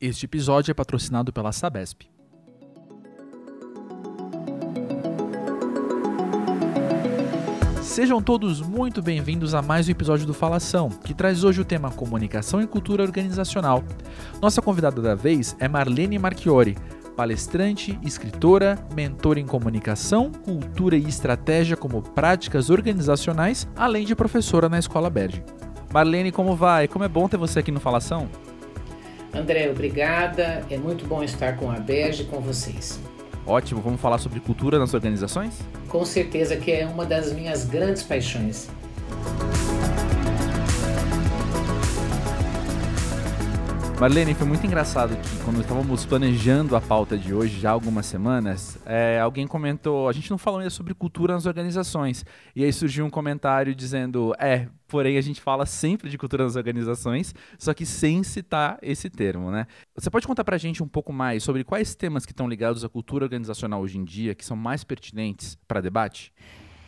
Este episódio é patrocinado pela Sabesp. Sejam todos muito bem-vindos a mais um episódio do Falação, que traz hoje o tema Comunicação e Cultura Organizacional. Nossa convidada da vez é Marlene Marchiori, palestrante, escritora, mentora em comunicação, cultura e estratégia como práticas organizacionais, além de professora na Escola Berge. Marlene, como vai? Como é bom ter você aqui no Falação? André, obrigada. É muito bom estar com a Berge e com vocês. Ótimo, vamos falar sobre cultura nas organizações? Com certeza que é uma das minhas grandes paixões. Marlene, foi muito engraçado que quando estávamos planejando a pauta de hoje, já há algumas semanas, é, alguém comentou, a gente não falou ainda sobre cultura nas organizações, e aí surgiu um comentário dizendo, é, porém a gente fala sempre de cultura nas organizações, só que sem citar esse termo, né? Você pode contar pra gente um pouco mais sobre quais temas que estão ligados à cultura organizacional hoje em dia, que são mais pertinentes para debate?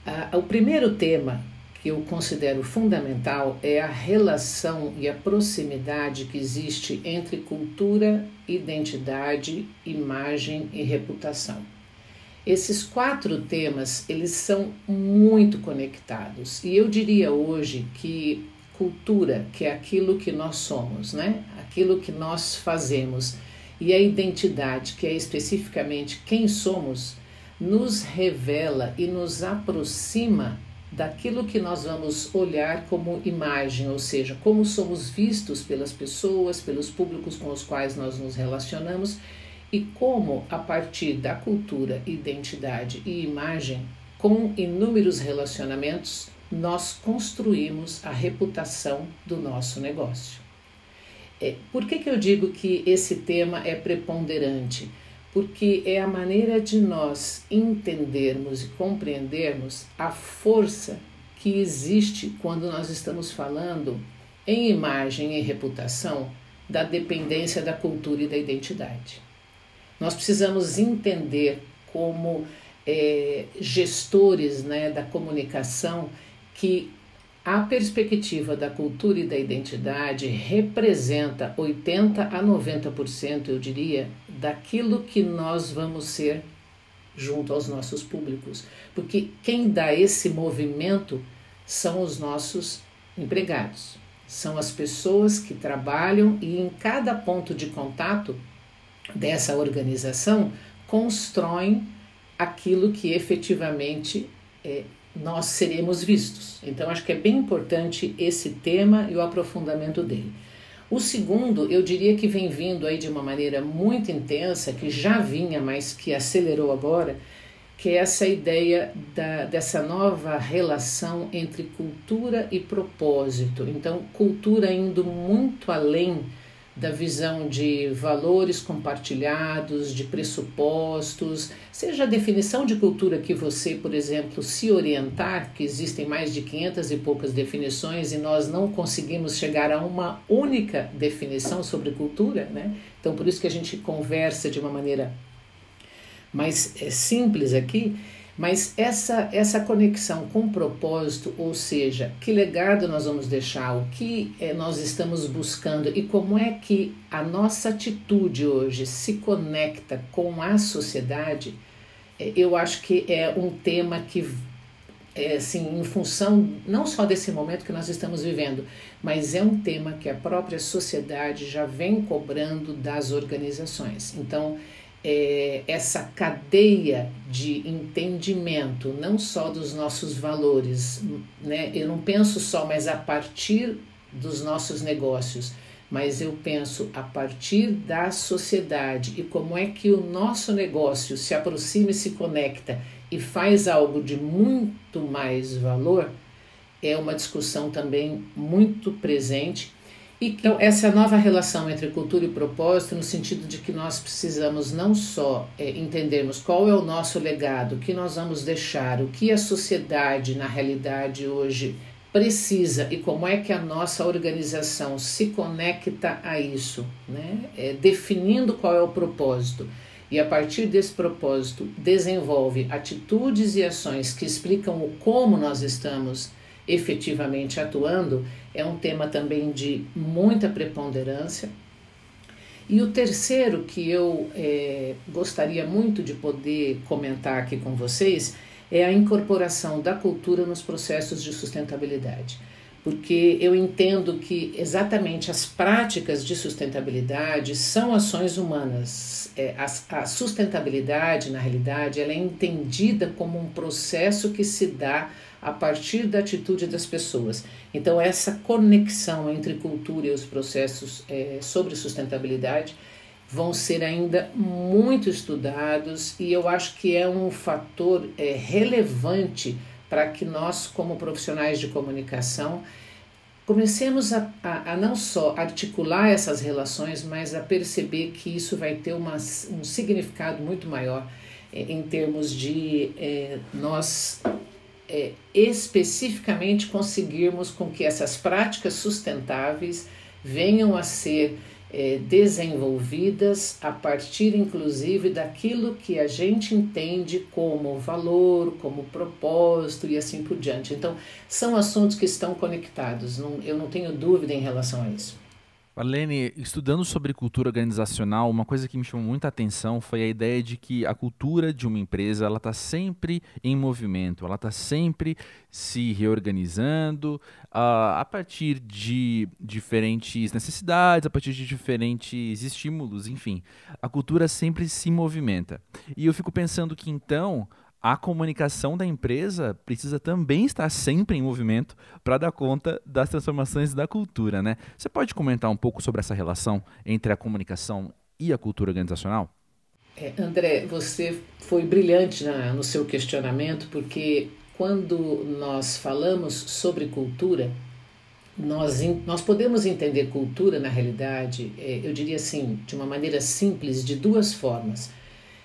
Ah, o primeiro tema que eu considero fundamental é a relação e a proximidade que existe entre cultura, identidade, imagem e reputação. Esses quatro temas, eles são muito conectados. E eu diria hoje que cultura, que é aquilo que nós somos, né? Aquilo que nós fazemos, e a identidade, que é especificamente quem somos, nos revela e nos aproxima daquilo que nós vamos olhar como imagem, ou seja, como somos vistos pelas pessoas, pelos públicos com os quais nós nos relacionamos e como, a partir da cultura, identidade e imagem, com inúmeros relacionamentos, nós construímos a reputação do nosso negócio. É, por que, que eu digo que esse tema é preponderante? Porque é a maneira de nós entendermos e compreendermos a força que existe quando nós estamos falando em imagem e reputação da dependência da cultura e da identidade. Nós precisamos entender como é, gestores né, da comunicação que a perspectiva da cultura e da identidade representa 80 a 90%, eu diria, daquilo que nós vamos ser junto aos nossos públicos. Porque quem dá esse movimento são os nossos empregados, são as pessoas que trabalham e em cada ponto de contato dessa organização constroem aquilo que efetivamente é, nós seremos vistos. Então, acho que é bem importante esse tema e o aprofundamento dele. O segundo, eu diria que vem vindo aí de uma maneira muito intensa, que já vinha, mas que acelerou agora, que é essa ideia da, dessa nova relação entre cultura e propósito. Então, cultura indo muito além da visão de valores compartilhados, de pressupostos, seja a definição de cultura que você, por exemplo, se orientar, que existem mais de 500 e poucas definições e nós não conseguimos chegar a uma única definição sobre cultura, né? Então, por isso que a gente conversa de uma maneira mais é, simples aqui. Mas essa, essa conexão com propósito, ou seja, que legado nós vamos deixar, o que é, nós estamos buscando e como é que a nossa atitude hoje se conecta com a sociedade, é, eu acho que é um tema que, é, assim, em função não só desse momento que nós estamos vivendo, mas é um tema que a própria sociedade já vem cobrando das organizações. Então, é, essa cadeia de entendimento, não só dos nossos valores, né? eu não penso só, mas a partir dos nossos negócios, mas eu penso a partir da sociedade e como é que o nosso negócio se aproxima e se conecta e faz algo de muito mais valor, é uma discussão também muito presente então, essa nova relação entre cultura e propósito, no sentido de que nós precisamos não só é, entendermos qual é o nosso legado, o que nós vamos deixar, o que a sociedade, na realidade, hoje precisa e como é que a nossa organização se conecta a isso, né? É, definindo qual é o propósito. E a partir desse propósito, desenvolve atitudes e ações que explicam o como nós estamos efetivamente atuando, é um tema também de muita preponderância. E o terceiro que eu é, gostaria muito de poder comentar aqui com vocês é a incorporação da cultura nos processos de sustentabilidade. Porque eu entendo que exatamente as práticas de sustentabilidade são ações humanas. É, a, a sustentabilidade, na realidade, ela é entendida como um processo que se dá a partir da atitude das pessoas. Então, essa conexão entre cultura e os processos é, sobre sustentabilidade vão ser ainda muito estudados e eu acho que é um fator é, relevante para que nós, como profissionais de comunicação, comecemos a, a, a, não só articular essas relações, mas a perceber que isso vai ter uma, um significado muito maior é, em termos de é, nós é, especificamente conseguirmos com que essas práticas sustentáveis venham a ser é, desenvolvidas a partir, inclusive, daquilo que a gente entende como valor, como propósito e assim por diante. Então, são assuntos que estão conectados, não, eu não tenho dúvida em relação a isso. Marlene, estudando sobre cultura organizacional, uma coisa que me chamou muita atenção foi a ideia de que a cultura de uma empresa ela está sempre em movimento, ela está sempre se reorganizando uh, a partir de diferentes necessidades, a partir de diferentes estímulos, enfim. A cultura sempre se movimenta. E eu fico pensando que então a comunicação da empresa precisa também estar sempre em movimento para dar conta das transformações da cultura, né? Você pode comentar um pouco sobre essa relação entre a comunicação e a cultura organizacional? É, André, você foi brilhante na, no seu questionamento, porque quando nós falamos sobre cultura, nós, nós podemos entender cultura, na realidade, é, eu diria assim, de uma maneira simples, de duas formas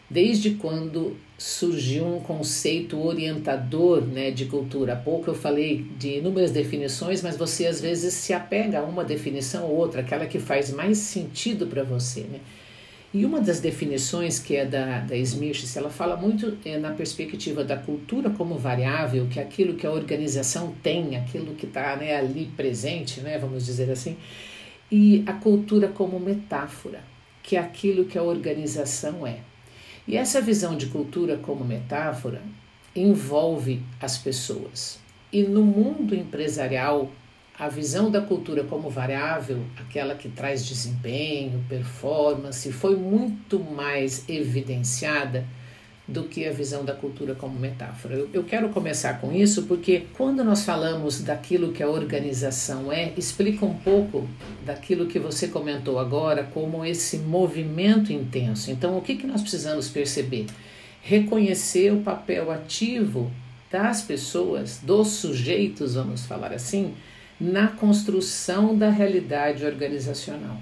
desde quando surgiu um conceito orientador né, de cultura. Há pouco eu falei de inúmeras definições, mas você às vezes se apega a uma definição ou outra, aquela que faz mais sentido para você. Né? E uma das definições que é da, da Smith, ela fala muito é, na perspectiva da cultura como variável, que é aquilo que a organização tem, aquilo que está né, ali presente, né, vamos dizer assim, e a cultura como metáfora, que é aquilo que a organização é. E essa visão de cultura como metáfora envolve as pessoas. E no mundo empresarial, a visão da cultura como variável, aquela que traz desempenho, performance, foi muito mais evidenciada do que a visão da cultura como metáfora. Eu, eu, quero começar com isso porque quando nós falamos daquilo que a organização é, explica um pouco daquilo que você comentou agora como esse movimento intenso. Então, o que, que nós precisamos perceber? Reconhecer o papel ativo das pessoas, dos sujeitos, vamos falar assim, na construção da realidade organizacional.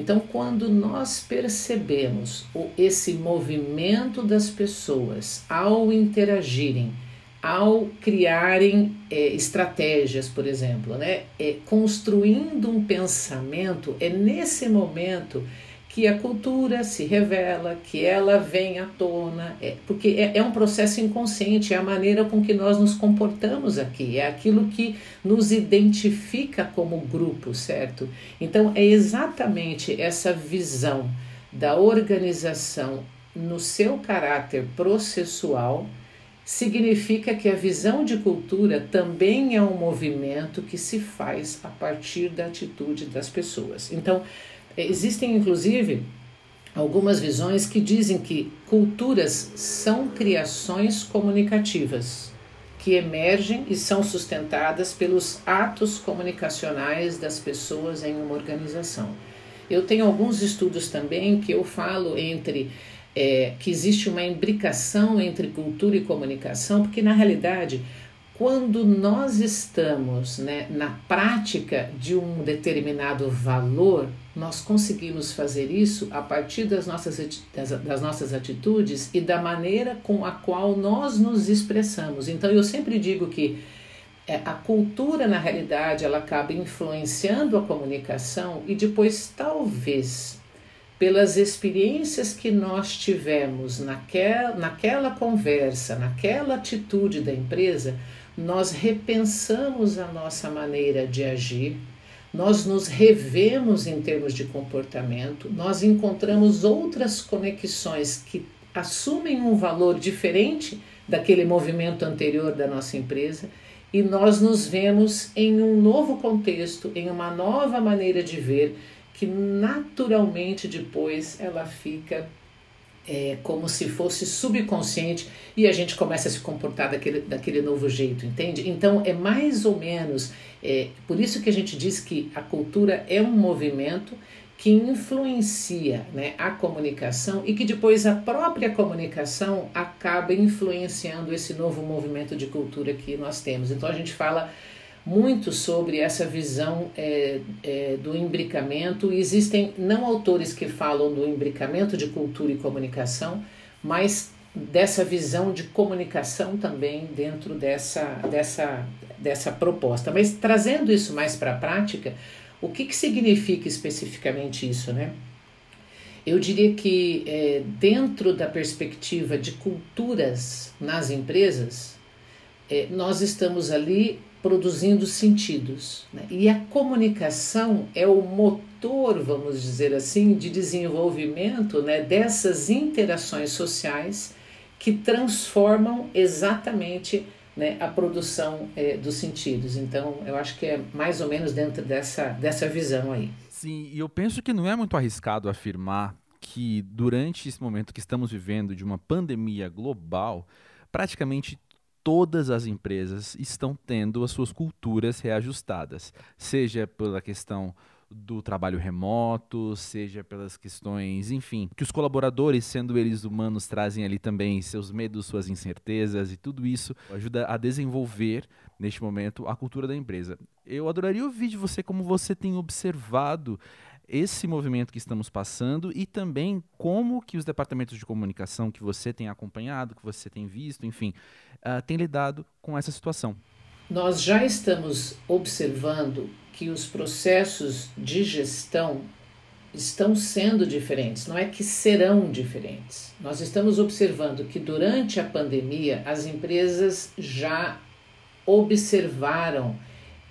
Então, quando nós percebemos esse movimento das pessoas ao interagirem, ao criarem é, estratégias, por exemplo, né, é, construindo um pensamento, é nesse momento que a cultura se revela, que ela vem à tona, é, porque é, é, um processo inconsciente, é a maneira com que nós nos comportamos aqui, é aquilo que nos identifica como grupo, certo? Então é exatamente essa visão da organização no seu caráter processual significa que a visão de cultura também é um movimento que se faz a partir da atitude das pessoas. Então, Existem, inclusive, algumas visões que dizem que culturas são criações comunicativas que emergem e são sustentadas pelos atos comunicacionais das pessoas em uma organização. Eu tenho alguns estudos também que eu falo entre é, que existe uma imbricação entre cultura e comunicação, porque na realidade quando nós estamos né, na prática de um determinado valor, nós conseguimos fazer isso a partir das nossas, das, das, nossas atitudes e da maneira com a qual nós nos expressamos. Então, eu sempre digo que é, a cultura, na realidade, ela acaba influenciando a comunicação e depois, talvez, pelas experiências que nós tivemos naquela, naquela conversa, naquela atitude da empresa, nós repensamos a nossa maneira de agir, nós nos revemos em termos de comportamento, nós encontramos outras conexões que assumem um valor diferente daquele movimento anterior da nossa empresa e nós nos vemos em um novo contexto, em uma nova maneira de ver, que naturalmente depois ela fica é, como se fosse subconsciente e a gente começa a se comportar daquele, daquele novo jeito, entende? Então é mais ou menos, é, por isso que a gente diz que a cultura é um movimento que influencia né, a comunicação e que depois a própria comunicação acaba influenciando esse novo movimento de cultura que nós temos. Então a gente fala muito sobre essa visão é, é, do imbricamento. Existem não autores que falam do imbricamento de cultura e comunicação, mas dessa visão de comunicação também dentro dessa, dessa, dessa proposta. Mas trazendo isso mais para a prática, o que, que significa especificamente isso, né? Eu diria que é, dentro da perspectiva de culturas nas empresas, é, nós estamos ali produzindo sentidos. Né? E a comunicação é o motor, vamos dizer assim, de desenvolvimento né, dessas interações sociais que transformam exatamente né, a produção é, dos sentidos. Então, eu acho que é mais ou menos dentro dessa, dessa visão aí. Sim, e eu penso que não é muito arriscado afirmar que durante esse momento que estamos vivendo de uma pandemia global, praticamente todas as empresas estão tendo as suas culturas reajustadas, seja pela questão do trabalho remoto, seja pelas questões, enfim, que os colaboradores, sendo eles humanos, trazem ali também seus medos, suas incertezas e tudo isso ajuda a desenvolver neste momento a cultura da empresa. Eu adoraria ouvir de você como você tem observado esse movimento que estamos passando e também como que os departamentos de comunicação que você tem acompanhado, que você tem visto, enfim, uh, têm lidado com essa situação. Nós já estamos observando que os processos de gestão estão sendo diferentes, não é que serão diferentes. Nós estamos observando que durante a pandemia as empresas já observaram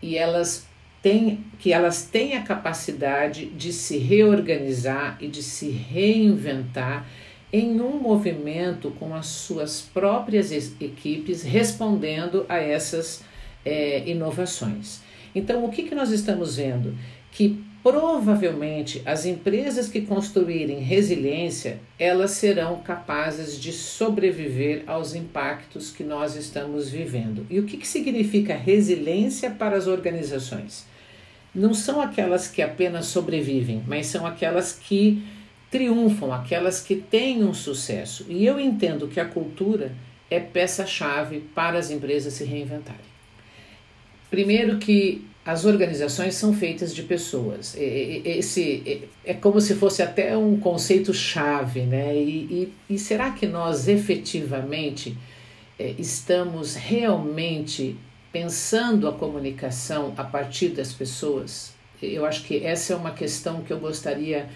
e elas têm que elas têm a capacidade de se reorganizar e de se reinventar em um movimento com as suas próprias equipes respondendo a essas é, inovações. Então, o que, que nós estamos vendo? Que provavelmente as empresas que construírem resiliência, elas serão capazes de sobreviver aos impactos que nós estamos vivendo. E o que, que significa resiliência para as organizações? Não são aquelas que apenas sobrevivem, mas são aquelas que triunfam, aquelas que têm um sucesso. E eu entendo que a cultura é peça-chave para as empresas se reinventarem. Primeiro que as organizações são feitas de pessoas. Esse é como se fosse até um conceito chave, né? E, e, e será que nós efetivamente é, estamos realmente pensando a comunicação a partir das pessoas? Eu acho que essa é uma questão que eu gostaria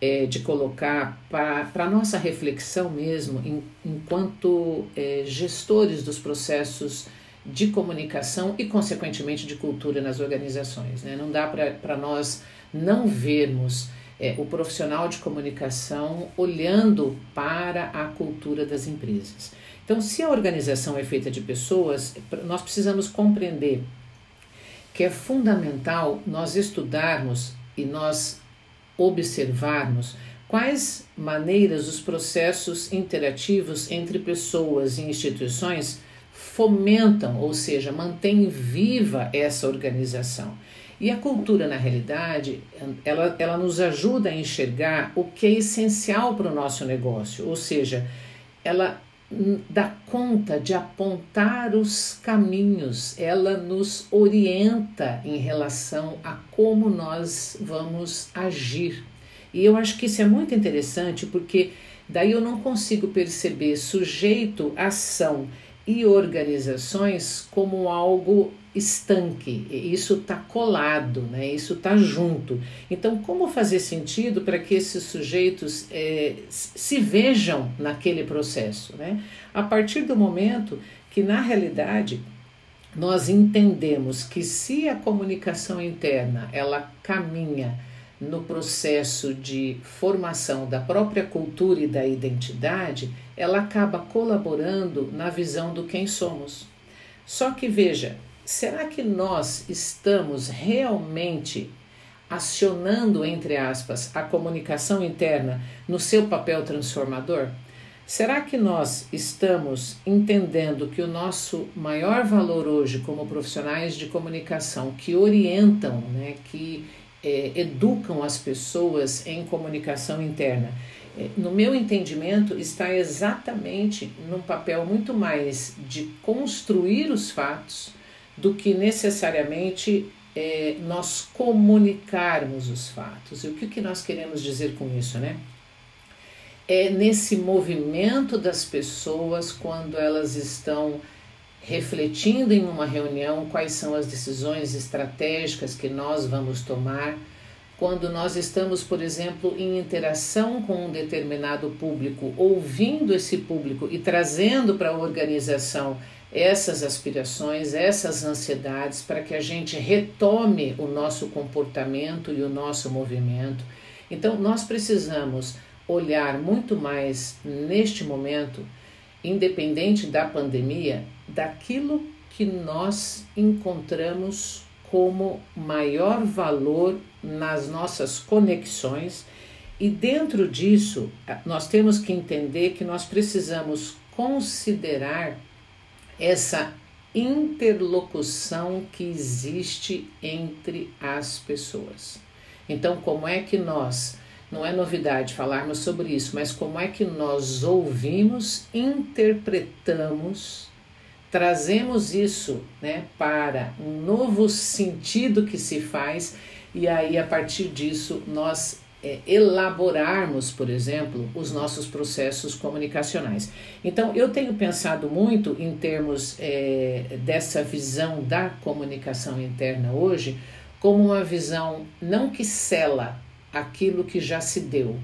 é, de colocar para nossa reflexão mesmo, em, enquanto é, gestores dos processos de comunicação e, consequentemente, de cultura nas organizações. Né? Não dá para nós não vermos é, o profissional de comunicação olhando para a cultura das empresas. Então, se a organização é feita de pessoas, nós precisamos compreender que é fundamental nós estudarmos e nós observarmos quais maneiras os processos interativos entre pessoas e instituições fomentam, ou seja, mantêm viva essa organização. E a cultura, na realidade, ela, ela nos ajuda a enxergar o que é essencial para o nosso negócio, ou seja, ela dá conta de apontar os caminhos, ela nos orienta em relação a como nós vamos agir. E eu acho que isso é muito interessante porque daí eu não consigo perceber sujeito, ação e organizações como algo estanque. Isso está colado, né? isso está junto. Então, como fazer sentido para que esses sujeitos é, se vejam naquele processo? Né? A partir do momento que, na realidade, nós entendemos que se a comunicação interna ela caminha no processo de formação da própria cultura e da identidade, ela acaba colaborando na visão do quem somos. Só que veja, será que nós estamos realmente acionando, entre aspas, a comunicação interna no seu papel transformador? Será que nós estamos entendendo que o nosso maior valor hoje, como profissionais de comunicação que orientam, né, que é, educam as pessoas em comunicação interna, é, no meu entendimento, está exatamente num papel muito mais de construir os fatos do que necessariamente é, nós comunicarmos os fatos. E o que, que nós queremos dizer com isso, né? é nesse movimento das pessoas quando elas estão refletindo em uma reunião quais são as decisões estratégicas que nós vamos tomar, quando nós estamos, por exemplo, em interação com um determinado público, ouvindo esse público e trazendo para a organização essas aspirações, essas ansiedades, para que a gente retome o nosso comportamento e o nosso movimento. Então, nós precisamos olhar muito mais neste momento, independente da pandemia, daquilo que nós encontramos como maior valor nas nossas conexões e dentro disso nós temos que entender que nós precisamos considerar essa interlocução que existe entre as pessoas. Então, como é que nós não é novidade falarmos sobre isso, mas como é que nós ouvimos, interpretamos, trazemos isso né, para um novo sentido que se faz, e aí a partir disso nós é, elaborarmos, por exemplo, os nossos processos comunicacionais. Então, eu tenho pensado muito em termos é, dessa visão da comunicação interna hoje, como uma visão não que cela aquilo que já se deu,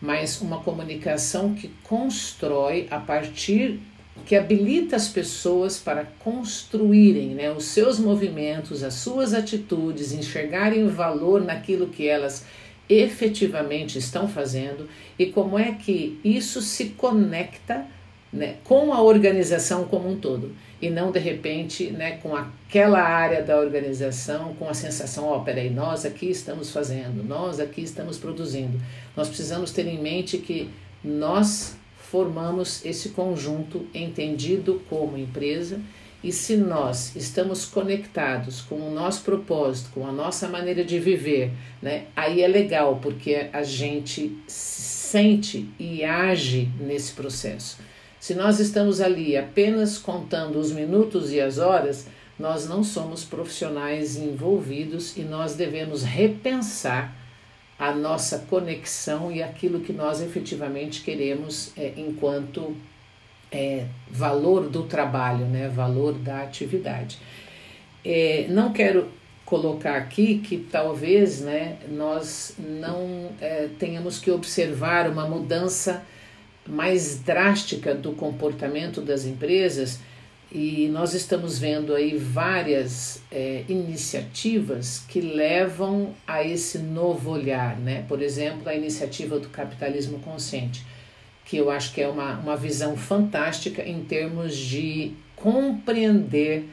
mas uma comunicação que constrói a partir que habilita as pessoas para construírem né, os seus movimentos, as suas atitudes, enxergarem o valor naquilo que elas efetivamente estão fazendo e como é que isso se conecta né, com a organização como um todo e não de repente né, com aquela área da organização com a sensação, ó, oh, nós aqui estamos fazendo, nós aqui estamos produzindo. Nós precisamos ter em mente que nós formamos esse conjunto entendido como empresa e se nós estamos conectados com o nosso propósito, com a nossa maneira de viver, né, aí é legal porque a gente sente e age nesse processo. Se nós estamos ali apenas contando os minutos e as horas, nós não somos profissionais envolvidos e nós devemos repensar a nossa conexão e aquilo que nós efetivamente queremos é, enquanto é, valor do trabalho, né, valor da atividade. É, não quero colocar aqui que talvez né, nós não é, tenhamos que observar uma mudança mais drástica do comportamento das empresas e nós estamos vendo aí várias é, iniciativas que levam a esse novo olhar, né? Por exemplo, a iniciativa do capitalismo consciente, que eu acho que é uma, uma visão fantástica em termos de compreender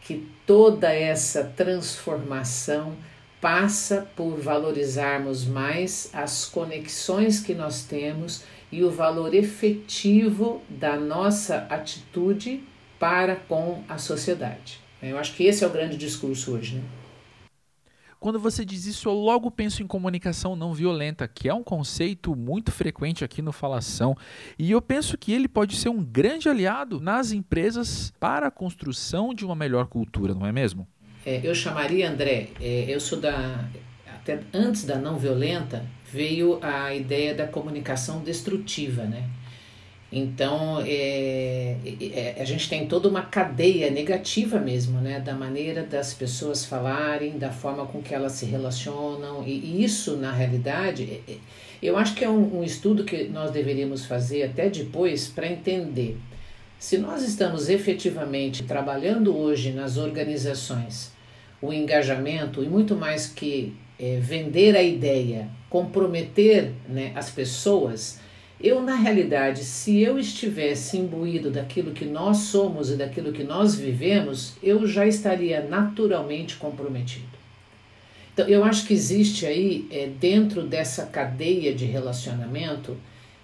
que toda essa transformação passa por valorizarmos mais as conexões que nós temos e o valor efetivo da nossa atitude para com a sociedade. Eu acho que esse é o grande discurso hoje. Né? Quando você diz isso, eu logo penso em comunicação não violenta, que é um conceito muito frequente aqui no Falação. E eu penso que ele pode ser um grande aliado nas empresas para a construção de uma melhor cultura, não é mesmo? É, eu chamaria, André, é, eu sou da. Até antes da não violenta, veio a ideia da comunicação destrutiva, né? Então, é, é, a gente tem toda uma cadeia negativa mesmo, né? Da maneira das pessoas falarem, da forma com que elas se relacionam. E, e isso, na realidade, é, é eu acho que é um, um estudo que nós deveríamos fazer até depois para entender Se nós estamos efetivamente trabalhando hoje nas organizações o engajamento e muito mais que é, vender a ideia, comprometer né, as pessoas, eu na realidade, se eu estivesse imbuído daquilo que nós somos e daquilo que nós vivemos, eu já estaria naturalmente comprometido. Então, eu acho que existe aí, é, dentro dessa cadeia de relacionamento,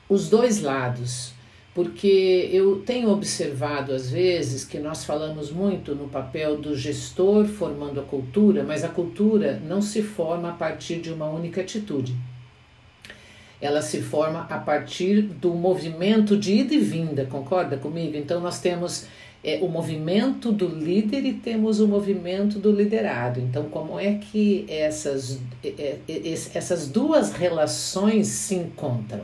os dois lados porque eu tenho observado às vezes que nós falamos muito no papel do gestor formando a cultura, mas a cultura não se forma a partir de uma única atitude. Ela se forma a partir do movimento de ida e vinda, concorda comigo? Então nós temos é, o movimento do líder e temos o movimento do liderado. Então, como é que essas, é, é, essas duas relações se encontram?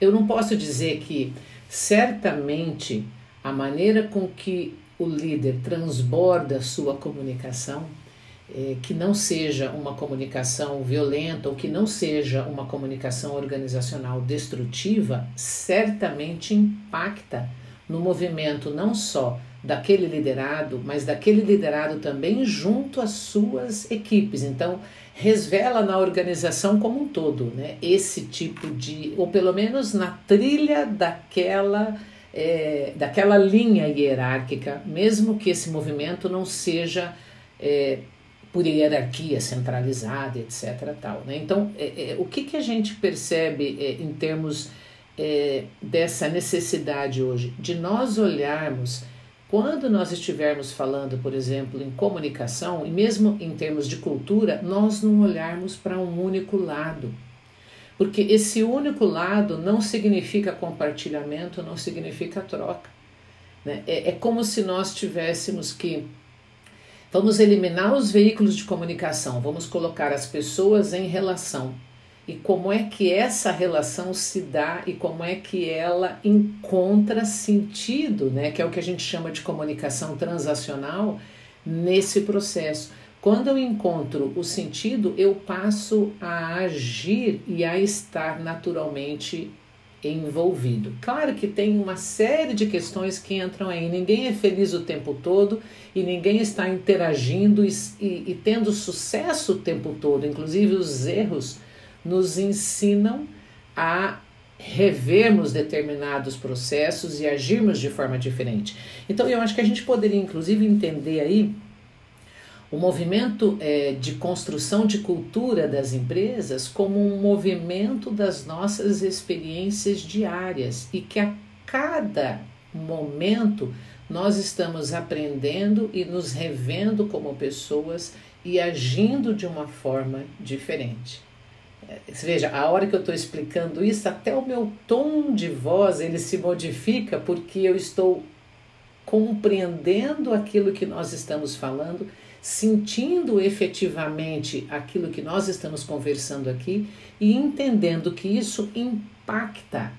Eu não posso dizer que Certamente, a maneira com que o líder transborda sua comunicação, é, que não seja uma comunicação violenta ou que não seja uma comunicação organizacional destrutiva, certamente impacta no movimento não só daquele liderado, mas daquele liderado também junto às suas equipes. Então, resvela na organização como um todo, né? Esse tipo de, ou pelo menos na trilha daquela é, daquela linha hierárquica, mesmo que esse movimento não seja é, por hierarquia centralizada, etc. Tal, né? Então, é, é, o que, que a gente percebe é, em termos é, dessa necessidade hoje de nós olharmos quando nós estivermos falando, por exemplo, em comunicação, e mesmo em termos de cultura, nós não olharmos para um único lado. Porque esse único lado não significa compartilhamento, não significa troca. Né? É, é como se nós tivéssemos que. Vamos eliminar os veículos de comunicação, vamos colocar as pessoas em relação e como é que essa relação se dá e como é que ela encontra sentido, né? Que é o que a gente chama de comunicação transacional nesse processo. Quando eu encontro o sentido, eu passo a agir e a estar naturalmente envolvido. Claro que tem uma série de questões que entram aí. Ninguém é feliz o tempo todo e ninguém está interagindo e, e, e tendo sucesso o tempo todo. Inclusive, os erros nos ensinam a revermos determinados processos e agirmos de forma diferente. Então, eu acho que a gente poderia, inclusive, entender aí o movimento é, de construção de cultura das empresas como um movimento das nossas experiências diárias e que a cada momento nós estamos aprendendo e nos revendo como pessoas e agindo de uma forma diferente. Veja, a hora que eu estou explicando isso, até o meu tom de voz ele se modifica porque eu estou compreendendo aquilo que nós estamos falando, sentindo efetivamente aquilo que nós estamos conversando aqui e entendendo que isso impacta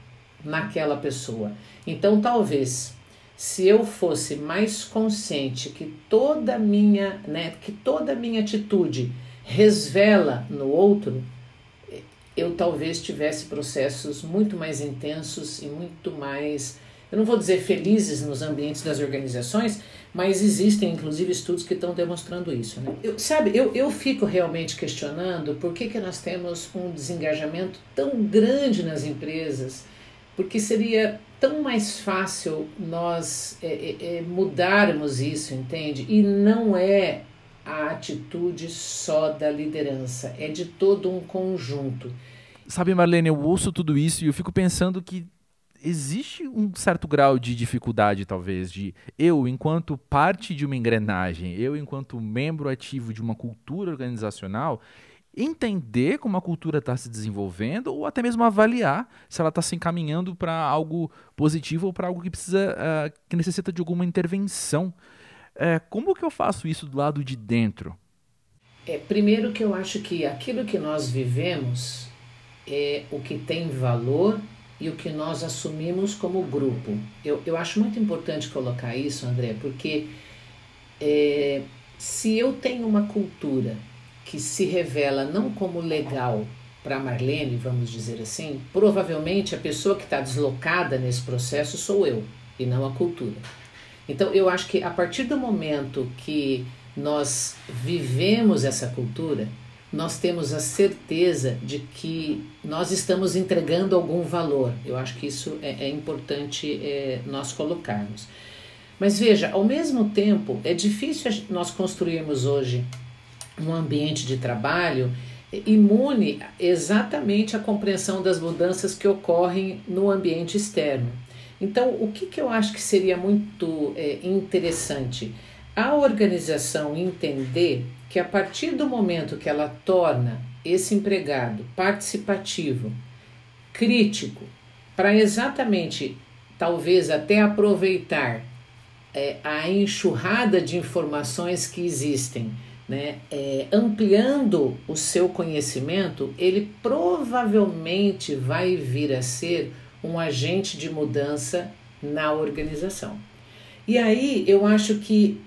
naquela pessoa. Então, talvez se eu fosse mais consciente que toda minha, né, que toda minha atitude resvela no outro, eu talvez tivesse processos muito mais intensos e muito mais, eu não vou dizer felizes nos ambientes das organizações, mas existem inclusive estudos que estão demonstrando isso. Né? Eu, sabe, eu, eu fico realmente questionando por que, que nós temos um desengajamento tão grande nas empresas, porque seria tão mais fácil nós é, é, é mudarmos isso, entende? E não é a atitude só da liderança, é de todo um conjunto. Sabe, Marlene, eu ouço tudo isso e eu fico pensando que existe um certo grau de dificuldade, talvez, de eu, enquanto parte de uma engrenagem, eu, enquanto membro ativo de uma cultura organizacional, entender como a cultura está se desenvolvendo ou até mesmo avaliar se ela está se encaminhando para algo positivo ou para algo que precisa, uh, que necessita de alguma intervenção. É, como que eu faço isso do lado de dentro? É, primeiro que eu acho que aquilo que nós vivemos é o que tem valor e o que nós assumimos como grupo. Eu, eu acho muito importante colocar isso, André, porque é, se eu tenho uma cultura que se revela não como legal para Marlene, vamos dizer assim, provavelmente a pessoa que está deslocada nesse processo sou eu. e não a cultura. Então eu acho que a partir do momento que nós vivemos essa cultura, nós temos a certeza de que nós estamos entregando algum valor. Eu acho que isso é, é importante é, nós colocarmos. Mas veja, ao mesmo tempo, é difícil nós construirmos hoje um ambiente de trabalho imune exatamente à compreensão das mudanças que ocorrem no ambiente externo. Então, o que, que eu acho que seria muito é, interessante? A organização entender que a partir do momento que ela torna esse empregado participativo, crítico, para exatamente, talvez até aproveitar é, a enxurrada de informações que existem, né, é, ampliando o seu conhecimento, ele provavelmente vai vir a ser um agente de mudança na organização. E aí eu acho que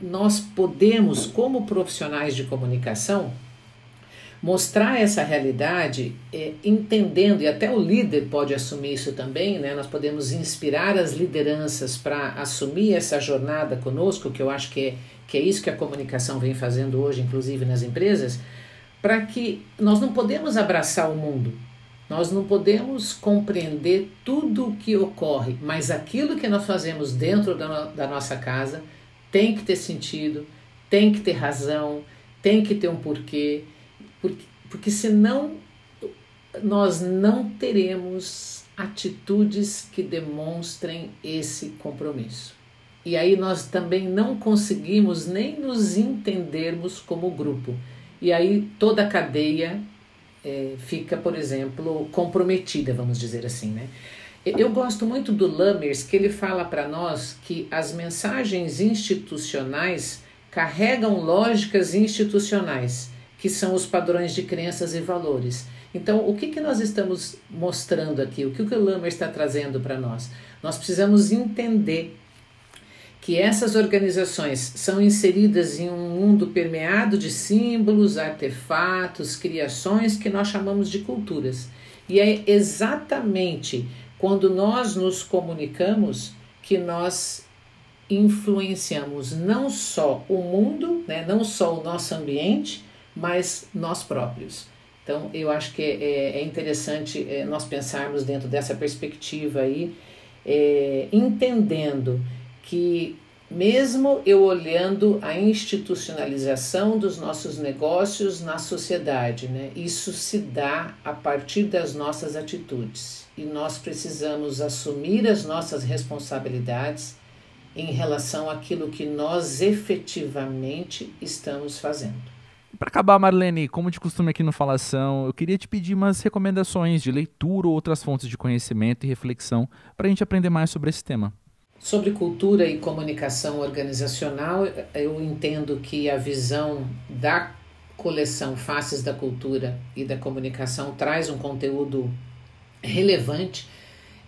nós podemos, como profissionais de comunicação, mostrar essa realidade é, entendendo, e até o líder pode assumir isso também, né? nós podemos inspirar as lideranças para assumir essa jornada conosco, que eu acho que é, que é isso que a comunicação vem fazendo hoje, inclusive nas empresas, para que nós não podemos abraçar o mundo, nós não podemos compreender tudo o que ocorre, mas aquilo que nós fazemos dentro da, da nossa casa tem que ter sentido, tem que ter razão, tem que ter um porquê, porque, porque senão nós não teremos atitudes que demonstrem esse compromisso. E aí nós também não conseguimos nem nos entendermos como grupo. E aí toda a cadeia é, fica, por exemplo, comprometida, vamos dizer assim, né? Eu gosto muito do Lammers, que ele fala para nós que as mensagens institucionais carregam lógicas institucionais, que são os padrões de crenças e valores. Então, o que, que nós estamos mostrando aqui? O que o Lammers está trazendo para nós? Nós precisamos entender que essas organizações são inseridas em um mundo permeado de símbolos, artefatos, criações que nós chamamos de culturas. E é exatamente quando nós nos comunicamos que nós influenciamos não só o mundo, né, não só o nosso ambiente, mas nós próprios. Então, eu acho que é, é, é interessante é, nós pensarmos dentro dessa perspectiva aí, é, entendendo que mesmo eu olhando a institucionalização dos nossos negócios na sociedade, né, isso se dá a partir das nossas atitudes e nós precisamos assumir as nossas responsabilidades em relação àquilo que nós efetivamente estamos fazendo. Para acabar, Marlene, como de costume aqui no Falação, eu queria te pedir umas recomendações de leitura ou outras fontes de conhecimento e reflexão para a gente aprender mais sobre esse tema. Sobre cultura e comunicação organizacional, eu entendo que a visão da coleção Faces da Cultura e da Comunicação traz um conteúdo relevante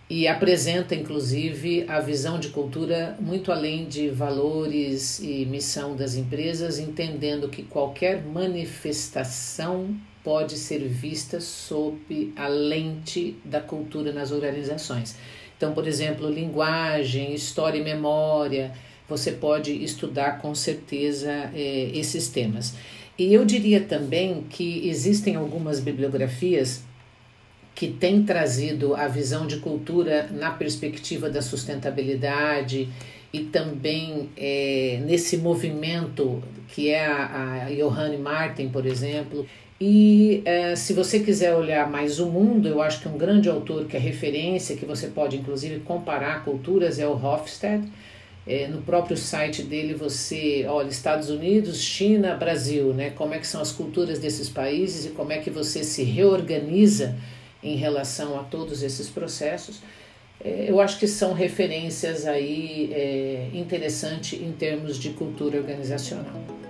e apresenta, inclusive, a visão de cultura muito além de valores e missão das empresas, entendendo que qualquer manifestação pode ser vista sob a lente da cultura nas organizações. Então, por exemplo, linguagem, história e memória, você pode estudar com certeza é, esses temas. E eu diria também que existem algumas bibliografias que têm trazido a visão de cultura na perspectiva da sustentabilidade e também é, nesse movimento que é a, a Johanne Martin, por exemplo, e é, se você quiser olhar mais o mundo, eu acho que um grande autor que é referência, que você pode inclusive comparar culturas, é o Hofstede. É, no próprio site dele você olha Estados Unidos, China, Brasil, né? Como é que são as culturas desses países e como é que você se reorganiza em relação a todos esses processos. É, eu acho que são referências aí é, interessantes em termos de cultura organizacional.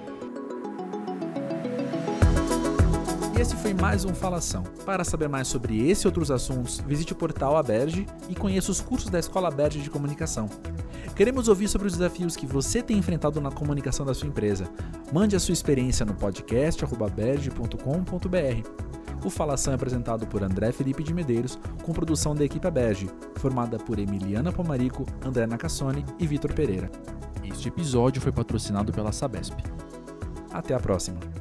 Esse foi mais um Falação. Para saber mais sobre esse e outros assuntos, visite o portal Aberge e conheça os cursos da Escola Aberge de Comunicação. Queremos ouvir sobre os desafios que você tem enfrentado na comunicação da sua empresa. Mande a sua experiência no podcast aberge.com.br. O Falação é apresentado por André Felipe de Medeiros, com produção da equipe Bege, formada por Emiliana Pomarico, André Nacassone e Vitor Pereira. Este episódio foi patrocinado pela Sabesp. Até a próxima!